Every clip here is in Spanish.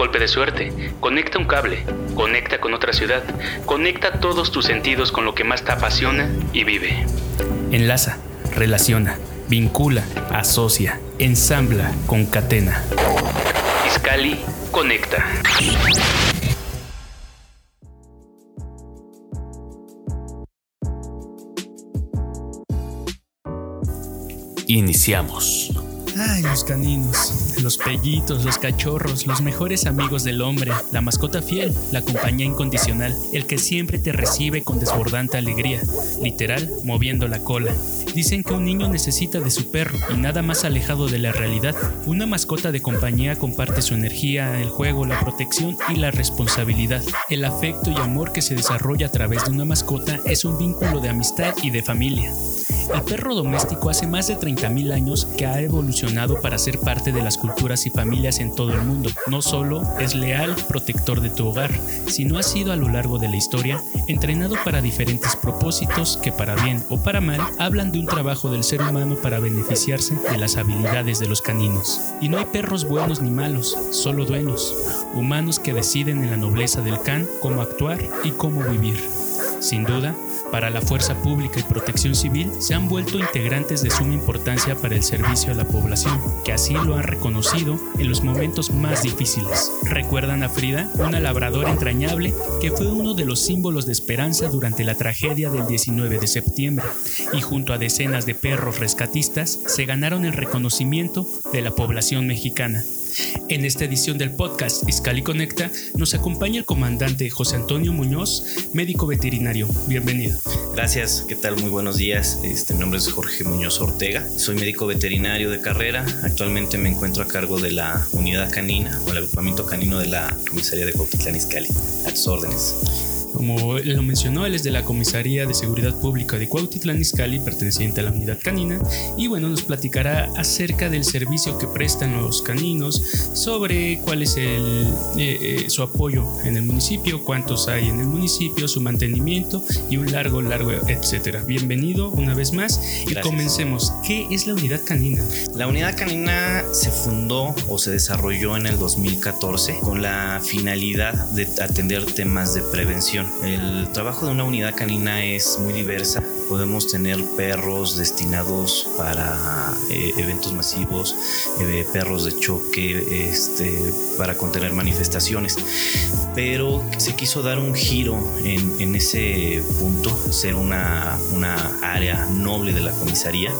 golpe de suerte, conecta un cable, conecta con otra ciudad, conecta todos tus sentidos con lo que más te apasiona y vive. Enlaza, relaciona, vincula, asocia, ensambla, concatena. Iscali conecta. Iniciamos. Ay, los caninos, los pellitos, los cachorros, los mejores amigos del hombre, la mascota fiel, la compañía incondicional, el que siempre te recibe con desbordante alegría, literal, moviendo la cola. Dicen que un niño necesita de su perro y nada más alejado de la realidad. Una mascota de compañía comparte su energía, el juego, la protección y la responsabilidad. El afecto y amor que se desarrolla a través de una mascota es un vínculo de amistad y de familia. El perro doméstico hace más de 30.000 años que ha evolucionado para ser parte de las culturas y familias en todo el mundo. No solo es leal protector de tu hogar, sino ha sido a lo largo de la historia entrenado para diferentes propósitos que para bien o para mal hablan de un trabajo del ser humano para beneficiarse de las habilidades de los caninos. Y no hay perros buenos ni malos, solo dueños, humanos que deciden en la nobleza del can cómo actuar y cómo vivir. Sin duda, para la fuerza pública y protección civil se han vuelto integrantes de suma importancia para el servicio a la población, que así lo han reconocido en los momentos más difíciles. ¿Recuerdan a Frida? Una labradora entrañable que fue uno de los símbolos de esperanza durante la tragedia del 19 de septiembre, y junto a decenas de perros rescatistas se ganaron el reconocimiento de la población mexicana. En esta edición del podcast Iscali Conecta nos acompaña el comandante José Antonio Muñoz, médico veterinario. Bienvenido. Gracias, ¿qué tal? Muy buenos días. Este, mi nombre es Jorge Muñoz Ortega. Soy médico veterinario de carrera. Actualmente me encuentro a cargo de la unidad canina o el agrupamiento canino de la comisaría de Cuautitlán Iscali. A tus órdenes. Como lo mencionó, él es de la Comisaría de Seguridad Pública de Cuautitlán Izcalli, perteneciente a la unidad canina, y bueno, nos platicará acerca del servicio que prestan los caninos, sobre cuál es el, eh, eh, su apoyo en el municipio, cuántos hay en el municipio, su mantenimiento y un largo, largo, etcétera. Bienvenido una vez más y comencemos. ¿Qué es la unidad canina? La unidad canina se fundó o se desarrolló en el 2014 con la finalidad de atender temas de prevención el trabajo de una unidad canina es muy diversa. Podemos tener perros destinados para eh, eventos masivos, eh, perros de choque, este, para contener manifestaciones. Pero se quiso dar un giro en, ese punto, ser una, una área noble de la comisaría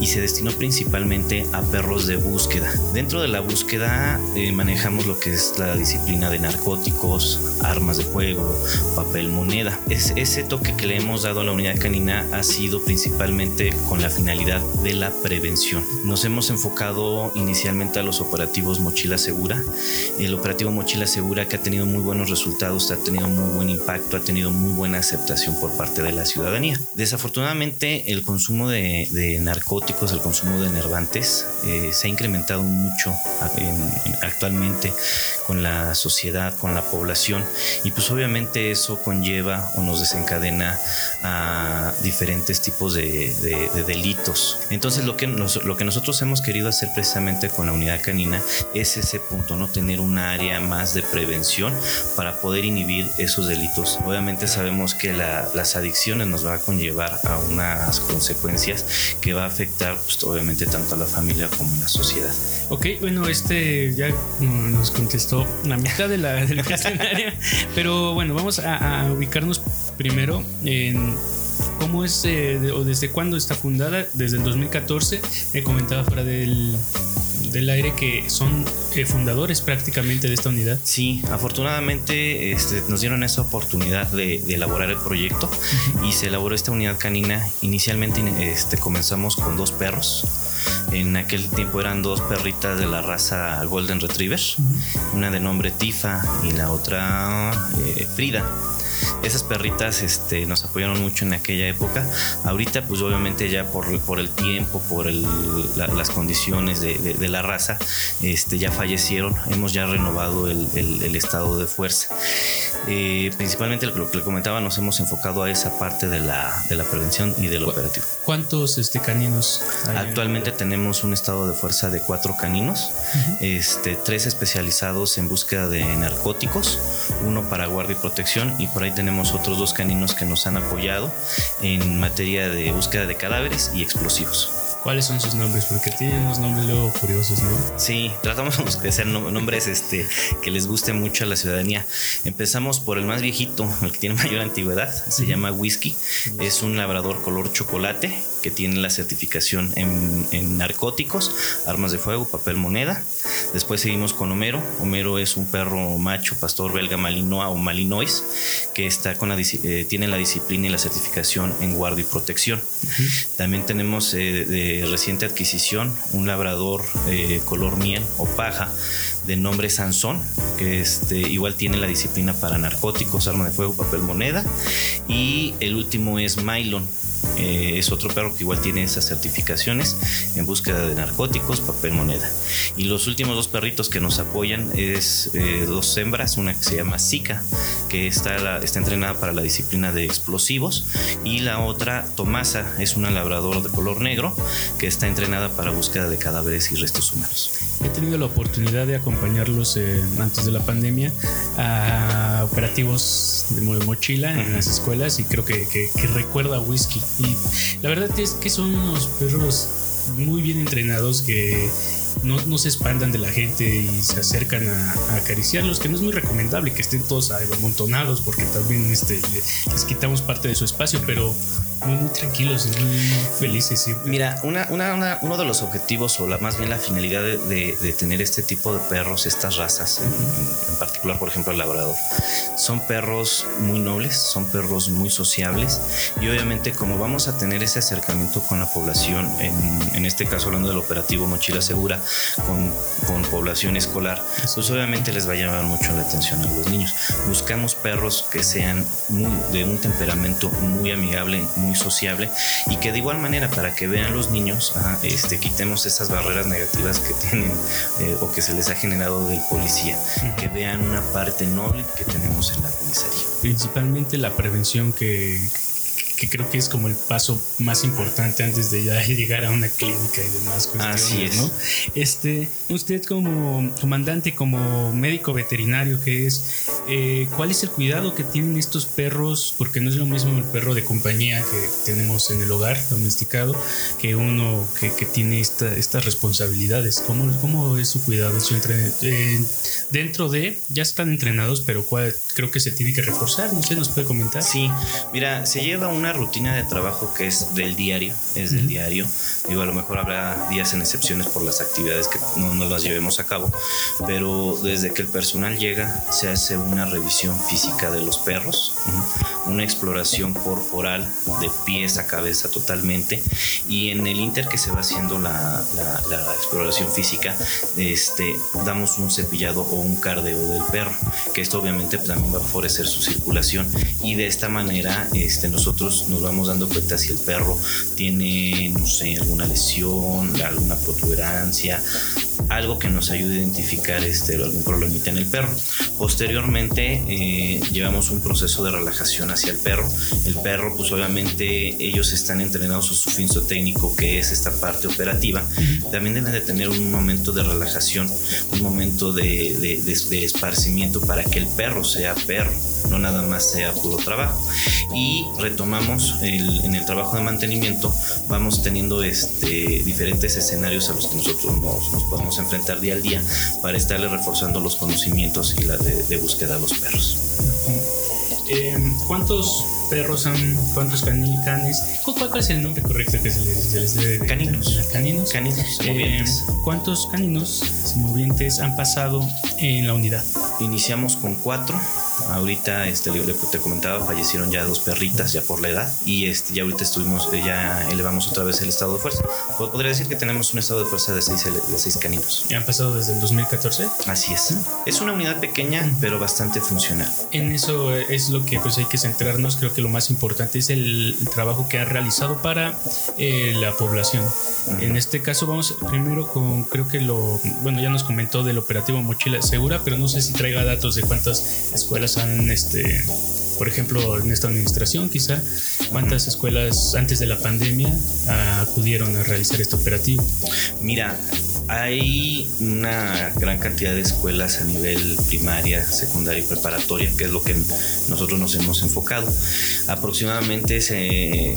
y se destinó principalmente a perros de búsqueda. Dentro de la búsqueda eh, manejamos lo que es la disciplina de narcóticos, armas de fuego, papel moneda. Es, ese toque que le hemos dado a la unidad canina ha sido principalmente con la finalidad de la prevención. Nos hemos enfocado inicialmente a los operativos Mochila Segura. El operativo Mochila Segura que ha tenido muy buenos resultados, ha tenido muy buen impacto, ha tenido muy buena aceptación por parte de la ciudadanía. Desafortunadamente el consumo de, narcóticos, el consumo de nervantes eh, se ha incrementado mucho actualmente con la sociedad, con la población y pues obviamente eso conlleva o nos desencadena a diferentes tipos de, delitos. Entonces lo que, lo que nosotros hemos querido hacer precisamente con la unidad canina es ese punto, no tener un área más de prevención para poder inhibir esos delitos. Obviamente sabemos que las adicciones nos va a conllevar a unas consecuencias que va a afectar pues, obviamente tanto a la familia como a la sociedad. Ok, bueno, este ya nos contestó la mitad de la, del pero bueno, vamos a, ubicarnos primero en cómo es eh, o desde cuándo está fundada. Desde el 2014, me comentaba fuera del, del aire que son eh, fundadores prácticamente de esta unidad. Sí, afortunadamente este, nos dieron esa oportunidad de, elaborar el proyecto y se elaboró esta unidad canina. Inicialmente este, comenzamos con dos perros en aquel tiempo eran dos perritas de la raza Golden Retriever, una de nombre Tifa y la otra eh, Frida. Esas perritas este, nos apoyaron mucho en aquella época. Ahorita, pues obviamente ya por, por el tiempo, por las condiciones de, la raza, este, ya fallecieron. Hemos ya renovado el, estado de fuerza. Eh, principalmente lo que le comentaba, nos hemos enfocado a esa parte de la, prevención y del operativo. ¿Cuántos este, caninos? Actualmente tenemos un estado de fuerza de cuatro caninos, este, tres especializados en búsqueda de narcóticos, uno para guardia y protección y por ahí tenemos otros dos caninos que nos han apoyado en materia de búsqueda de cadáveres y explosivos. ¿Cuáles son sus nombres? Porque tienen unos nombres luego curiosos, ¿no? Sí, tratamos de hacer nombres este, que les guste mucho a la ciudadanía. Empezamos por el más viejito, el que tiene mayor antigüedad, se llama Whisky. Es un labrador color chocolate que tiene la certificación en, narcóticos, armas de fuego, papel moneda. Después seguimos con Homero. Homero es un perro macho, pastor belga malinois o malinois, que está con la, eh, tiene la disciplina y la certificación en guardia y protección. También tenemos eh, de reciente adquisición, un labrador eh, color miel o paja de nombre Sansón, que este, igual tiene la disciplina para narcóticos, arma de fuego, papel moneda. Y el último es Mylon, eh, es otro perro que igual tiene esas certificaciones en búsqueda de narcóticos, papel moneda. Y los últimos dos perritos que nos apoyan es eh, dos hembras, una que se llama Zika, que está, está entrenada para la disciplina de explosivos, y la otra, Tomasa, es una labradora de color negro que está entrenada para búsqueda de cadáveres y restos humanos. He tenido la oportunidad de acompañarlos eh, antes de la pandemia operativos de mochila en las escuelas y creo que, que, que recuerda a Whisky. Y la verdad es que son unos perros muy bien entrenados que no, se espantan de la gente y se acercan a, acariciarlos, que no es muy recomendable que estén todos amontonados porque también este, les quitamos parte de su espacio, pero muy, tranquilos y muy, felices. Mira, una, uno de los objetivos, o la, más bien la finalidad de, tener este tipo de perros, estas razas, en, particular, por ejemplo, el labrador, son perros muy nobles, son perros muy sociables y obviamente como vamos a tener ese acercamiento con la población, en, este caso hablando del operativo Mochila Segura, con, con población escolar, pues obviamente les va a llamar mucho la atención a los niños. Buscamos perros que sean muy, de un temperamento muy amigable, muy sociable y que de igual manera para que vean los niños, este, quitemos esas barreras negativas que tienen eh, o que se les ha generado del policía, que vean una parte noble que tenemos en la comisaría. Principalmente la prevención que, que creo que es como el paso más importante antes de ya llegar a una clínica y demás cuestiones, Así es. ¿no? Este, usted como comandante, como médico veterinario que es, eh, ¿cuál es el cuidado que tienen estos perros? Porque no es lo mismo el perro de compañía que tenemos en el hogar domesticado que uno que, que tiene esta, estas responsabilidades. ¿Cómo, ¿Cómo es su cuidado? Su eh, dentro de, ya están entrenados, pero cuál, creo que se tiene que reforzar, no sé, nos puede comentar. Sí, mira, se lleva una rutina de trabajo que es del diario, es del diario. Digo, a lo mejor habrá días en excepciones por las actividades que no nos las llevemos a cabo, pero desde que el personal llega se hace una revisión física de los perros, una exploración corporal de pies a cabeza totalmente y en el inter que se va haciendo la, exploración física, este, damos un cepillado o un cardeo del perro, que esto obviamente también va a favorecer su circulación y de esta manera este, nosotros nos vamos dando cuenta si el perro tiene, no sé, alguna lesión, alguna protuberancia, algo que nos ayude a identificar este, algún problemita en el perro. Posteriormente eh, llevamos un proceso de relajación hacia el perro. El perro, pues obviamente ellos están entrenados a su finzo técnico, que es esta parte operativa. También deben de tener un momento de relajación, un momento de, de esparcimiento para que el perro sea perro, no nada más sea puro trabajo. Y retomamos en el trabajo de mantenimiento, vamos teniendo este, diferentes escenarios a los que nosotros nos, nos podemos enfrentar día al día para estarle reforzando los conocimientos y la de, búsqueda a los perros. Eh, ¿Cuántos perros son? ¿Cuántos canes? ¿Cuál, es el nombre correcto que se les, debe? Caninos. Caninos. Caninos eh, ¿Cuántos caninos movientes han pasado en la unidad? Iniciamos con cuatro. Ahorita, este, te comentaba, fallecieron ya dos perritas ya por la edad y este, ya ahorita estuvimos, eh, ya elevamos otra vez el estado de fuerza. Podría decir que tenemos un estado de fuerza de seis, de seis caninos. ¿Y han pasado desde el 2014? Así es. Es una unidad pequeña, pero bastante funcional. En eso es lo que pues hay que centrarnos. Creo que lo más importante es el trabajo que ha realizado para eh, la población. En este caso vamos primero con, creo que lo, bueno, ya nos comentó del operativo Mochila Segura, pero no sé si traiga datos de cuántas escuelas han, este, por ejemplo, en esta administración quizá, cuántas escuelas antes de la pandemia acudieron a realizar este operativo. Mira, hay una gran cantidad de escuelas a nivel primaria, secundaria y preparatoria, que es lo que nosotros nos hemos enfocado. Aproximadamente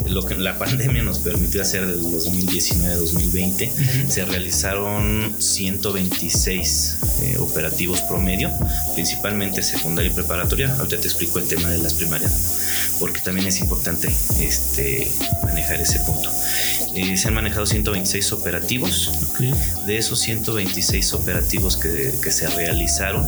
lo que la pandemia nos permitió hacer del 2019-2020, se realizaron 126 eh, operativos promedio, principalmente secundaria y preparatoria. Ahorita te explico el tema de las primarias, porque también es importante este, manejar ese punto. Eh, se han manejado 126 operativos. De esos 126 operativos que, se realizaron,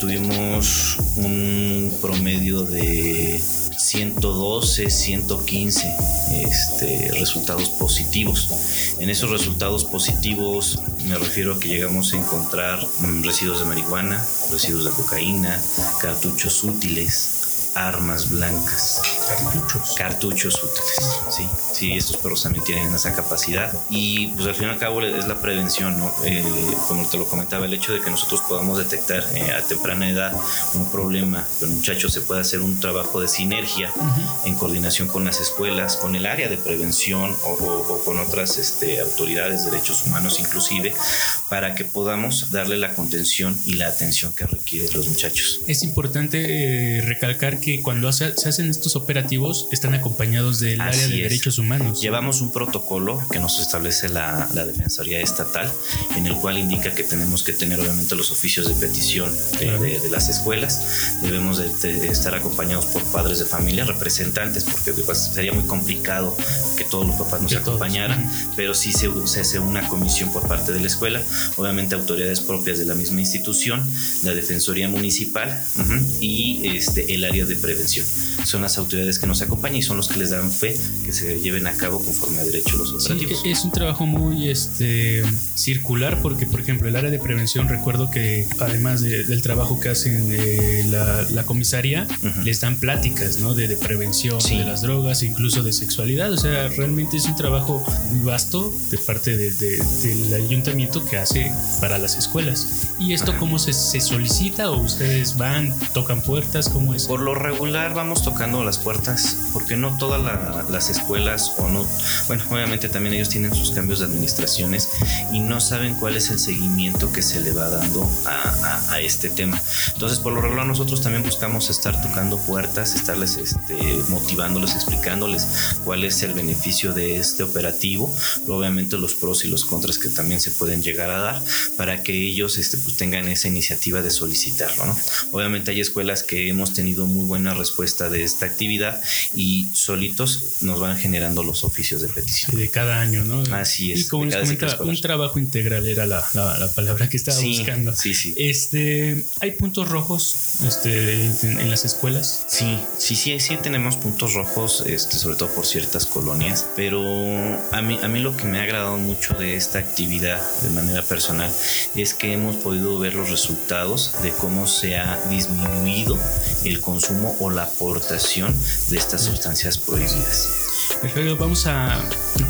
tuvimos un promedio de 112, 115 este, resultados positivos. En esos resultados positivos me refiero a que llegamos a encontrar mm, residuos de marihuana, residuos de cocaína, cartuchos útiles, armas blancas. Cartuchos. Cartuchos útiles, sí. Sí, estos perros también tienen esa capacidad. Y pues al fin y al cabo es la prevención, ¿no? Eh, como te lo comentaba, el hecho de que nosotros podamos detectar eh, a temprana edad un problema, que un muchacho se pueda hacer un trabajo de sinergia en coordinación con las escuelas, con el área de prevención o, con otras este, autoridades de derechos humanos inclusive, para que podamos darle la contención y la atención que requieren los muchachos. Es importante eh, recalcar que cuando se hacen estos operativos están acompañados del área de derechos humanos. Llevamos un protocolo que nos establece la, Defensoría Estatal, en el cual indica que tenemos que tener obviamente los oficios de petición de, las escuelas. Debemos de, estar acompañados por padres de familia, representantes, porque pues, sería muy complicado que todos los papás nos acompañaran, pero sí se, se hace una comisión por parte de la escuela obviamente autoridades propias de la misma institución, la Defensoría Municipal y este, el área de prevención. Son las autoridades que nos acompañan y son los que les dan fe que se lleven a cabo conforme a derecho los operativos. es un trabajo muy este, circular porque, por ejemplo, el área de prevención, recuerdo que además del trabajo que hacen eh, la, comisaría, les dan pláticas ¿no? de, prevención de las drogas, incluso de sexualidad. O sea, realmente es un trabajo muy vasto de parte del ayuntamiento que hace para las escuelas. ¿Y esto cómo se, solicita o ustedes van, tocan puertas? ¿Cómo es? Por lo regular vamos tocando las puertas porque no todas las escuelas o no, bueno, obviamente también ellos tienen sus cambios de administraciones y no saben cuál es el seguimiento que se le va dando a, a, este tema. Entonces, por lo regular nosotros también buscamos estar tocando puertas, estarles este, motivándoles, explicándoles cuál es el beneficio de este operativo, obviamente los pros y los contras que también se pueden llegar a dar para que ellos este, pues, tengan esa iniciativa de solicitarlo. ¿no? Obviamente hay escuelas que hemos tenido muy buena respuesta de esta actividad y solitos nos van generando los oficios de petición. de cada año, ¿no? Así es. Y como les comentaba, un trabajo integral era la, la, palabra que estaba buscando. Sí, sí. Este, ¿Hay puntos rojos este, en, las escuelas? Sí, sí, sí, sí tenemos puntos rojos, este, sobre todo por ciertas colonias, pero a mí, a mí lo que me ha agradado mucho de esta actividad de manera personal es que hemos podido ver los resultados de cómo se ha disminuido el consumo o la aportación de estas sustancias prohibidas. Perfecto, vamos a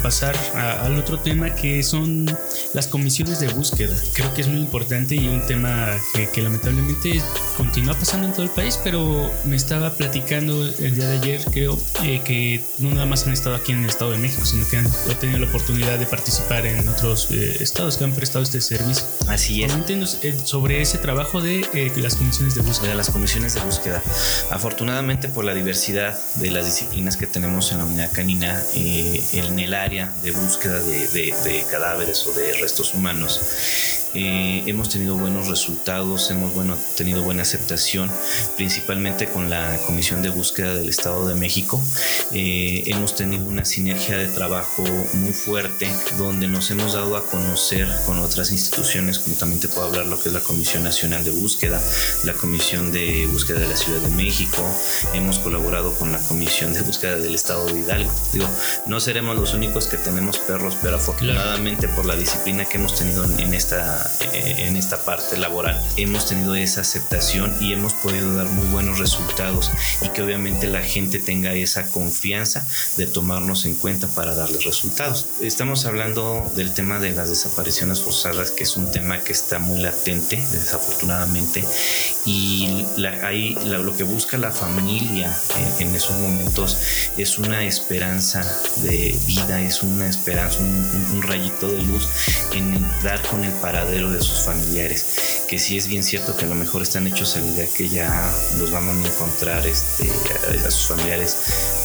pasar al otro tema que son las comisiones de búsqueda. Creo que es muy importante y un tema que, lamentablemente continúa pasando en todo el país, pero me estaba platicando el día de ayer, creo, eh, que no nada más han estado aquí en el Estado de México, sino que han, tenido la oportunidad de participar en otros eh, estados que han prestado este servicio. Así es. Coméntenos eh, sobre ese trabajo de las comisiones de búsqueda. De las comisiones de búsqueda. Afortunadamente por la diversidad de las disciplinas que tenemos en la unidad canina, en el área de búsqueda de, cadáveres o de restos humanos, Eh, hemos tenido buenos resultados, hemos bueno, tenido buena aceptación, principalmente con la Comisión de Búsqueda del Estado de México. Eh, hemos tenido una sinergia de trabajo muy fuerte donde nos hemos dado a conocer con otras instituciones, como también te puedo hablar lo que es la Comisión Nacional de Búsqueda, la Comisión de Búsqueda de la Ciudad de México, hemos colaborado con la Comisión de Búsqueda del Estado de Hidalgo. Digo, no seremos los únicos que tenemos perros, pero afortunadamente por la disciplina que hemos tenido en esta, eh, en esta parte laboral, hemos tenido esa aceptación y hemos podido dar muy buenos resultados y que obviamente la gente tenga esa confianza de tomarnos en cuenta para darles resultados. Estamos hablando del tema de las desapariciones forzadas, que es un tema que está muy latente, desafortunadamente, y ahí lo que busca la familia en, esos momentos es una esperanza de vida, es una esperanza, un, un rayito de luz en dar con el paradero de sus familiares, que sí es bien cierto que a lo mejor están hechos a la idea que ya los vamos a encontrar este, a, sus familiares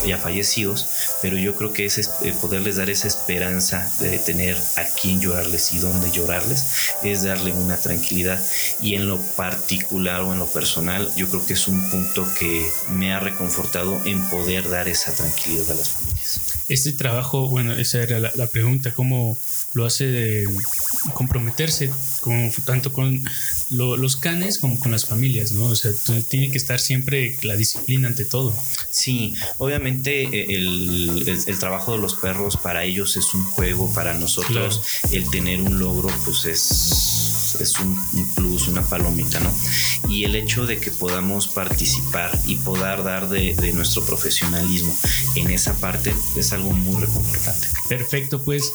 ya fallecidos, pero yo creo que es eh, poderles dar esa esperanza de tener a quien llorarles y dónde llorarles, es darle una tranquilidad y en lo particular o en lo personal, yo creo que es un punto que me ha reconfortado en poder dar esa tranquilidad a las familias. Este trabajo, bueno, esa era la, la pregunta, ¿cómo lo hace de comprometerse con, tanto con los canes como con las familias, ¿no? O sea, tiene que estar siempre la disciplina ante todo. Sí, obviamente eh, el, el, trabajo de los perros para ellos es un juego, para nosotros el tener un logro pues es, es un, plus, una palomita, ¿no? Y el hecho de que podamos participar y poder dar de, nuestro profesionalismo en esa parte es algo muy reconfortante. Perfecto, pues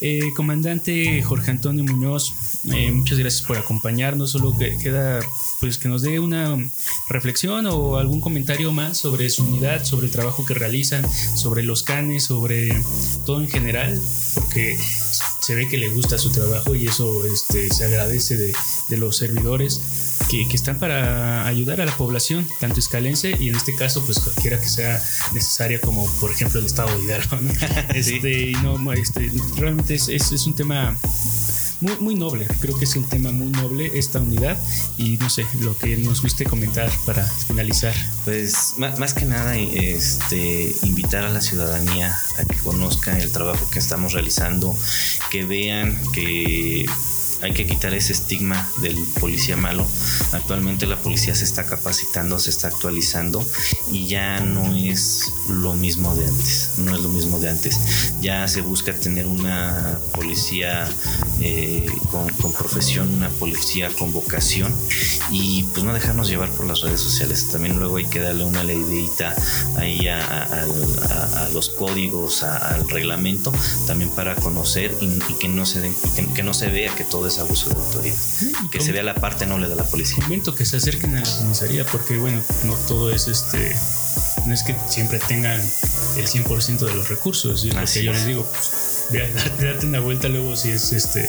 eh, comandante Jorge Antonio Muñoz, eh, muchas gracias por acompañarnos. Solo que queda pues que nos dé una reflexión o algún comentario más sobre su unidad, sobre el trabajo que realizan, sobre los canes, sobre todo en general, porque se ve que le gusta su trabajo y eso este, se agradece de, de los servidores que, que, están para ayudar a la población, tanto escalense y en este caso, pues cualquiera que sea necesaria, como por ejemplo el estado de Hidalgo. ¿no? Este, no, este, realmente es, es, es un tema muy, noble. Creo que es un tema muy noble esta unidad y no sé, lo que nos guste comentar para finalizar. Pues más que nada, este, invitar a la ciudadanía a que conozcan el trabajo que estamos realizando, que vean que hay que quitar ese estigma del policía malo. Actualmente la policía se está capacitando, se está actualizando y ya no es lo mismo de antes, no es lo mismo de antes. Ya se busca tener una policía eh, con, profesión, una policía con vocación y pues no dejarnos llevar por las redes sociales. También luego hay que darle una leidita ahí a, los códigos, al reglamento, también para conocer y, que no se que no se vea que todo abuso de autoridad. Que se vea la parte noble de la policía. Comento que se acerquen a la comisaría porque, bueno, no todo es este. No es que siempre tengan el 100% de los recursos. Lo que yo les digo, pues, date una vuelta luego si es este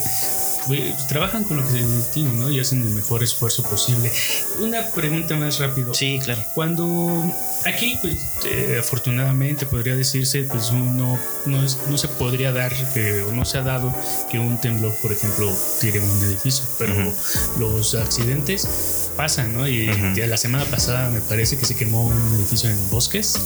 trabajan con lo que tienen, ¿no? Y hacen el mejor esfuerzo posible. Una pregunta más rápido. Sí, claro. Cuando aquí, pues, eh, afortunadamente podría decirse, pues, no, no, no se podría dar que, o no se ha dado que un temblor, por ejemplo, tire un edificio, pero los accidentes pasan, ¿no? Y la semana pasada me parece que se quemó un edificio en Bosques.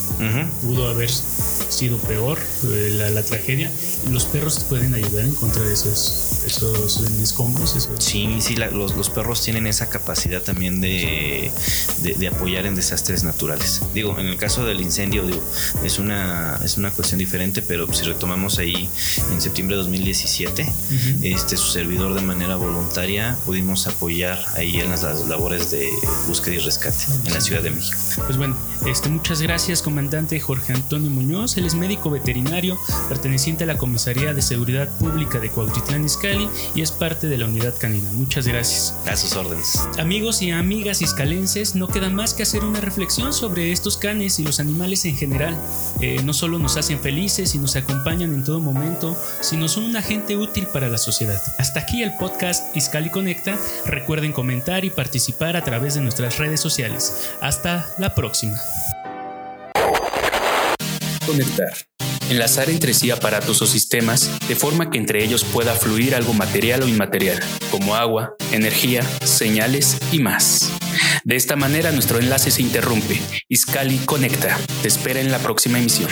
Pudo haber sido peor eh, la, la, tragedia. Los perros pueden ayudar a encontrar esos, esos escombros. Esos. Sí, sí, los, los, perros tienen esa capacidad también de, de, apoyar en desastres naturales. Digo, en el caso del incendio, digo, es una, es una cuestión diferente, pero si retomamos ahí en septiembre de 2017, este, su servidor de manera voluntaria pudimos apoyar ahí en las labores de búsqueda y rescate en la Ciudad de México. Pues bueno, este, muchas gracias, comandante Jorge Antonio Muñoz. Él es médico veterinario perteneciente a la Comisaría de Seguridad Pública de Cuautitlán Izcalli y es parte de la unidad canina. Muchas gracias. A sus órdenes. Amigos y amigas iscalenses, no queda más que hacer una reflexión sobre estos canes y los animales en general. Eh, no solo nos hacen felices y nos acompañan en todo momento, sino son un agente útil para la sociedad. Hasta aquí el podcast Iscali Conecta. Recuerden comentar y a través de nuestras redes sociales. Hasta la próxima. Conectar enlazar entre sí aparatos o sistemas de forma que entre ellos pueda fluir algo material o inmaterial, como agua, energía, señales y más. De esta manera nuestro enlace se interrumpe. Iscali conecta. Te espera en la próxima emisión.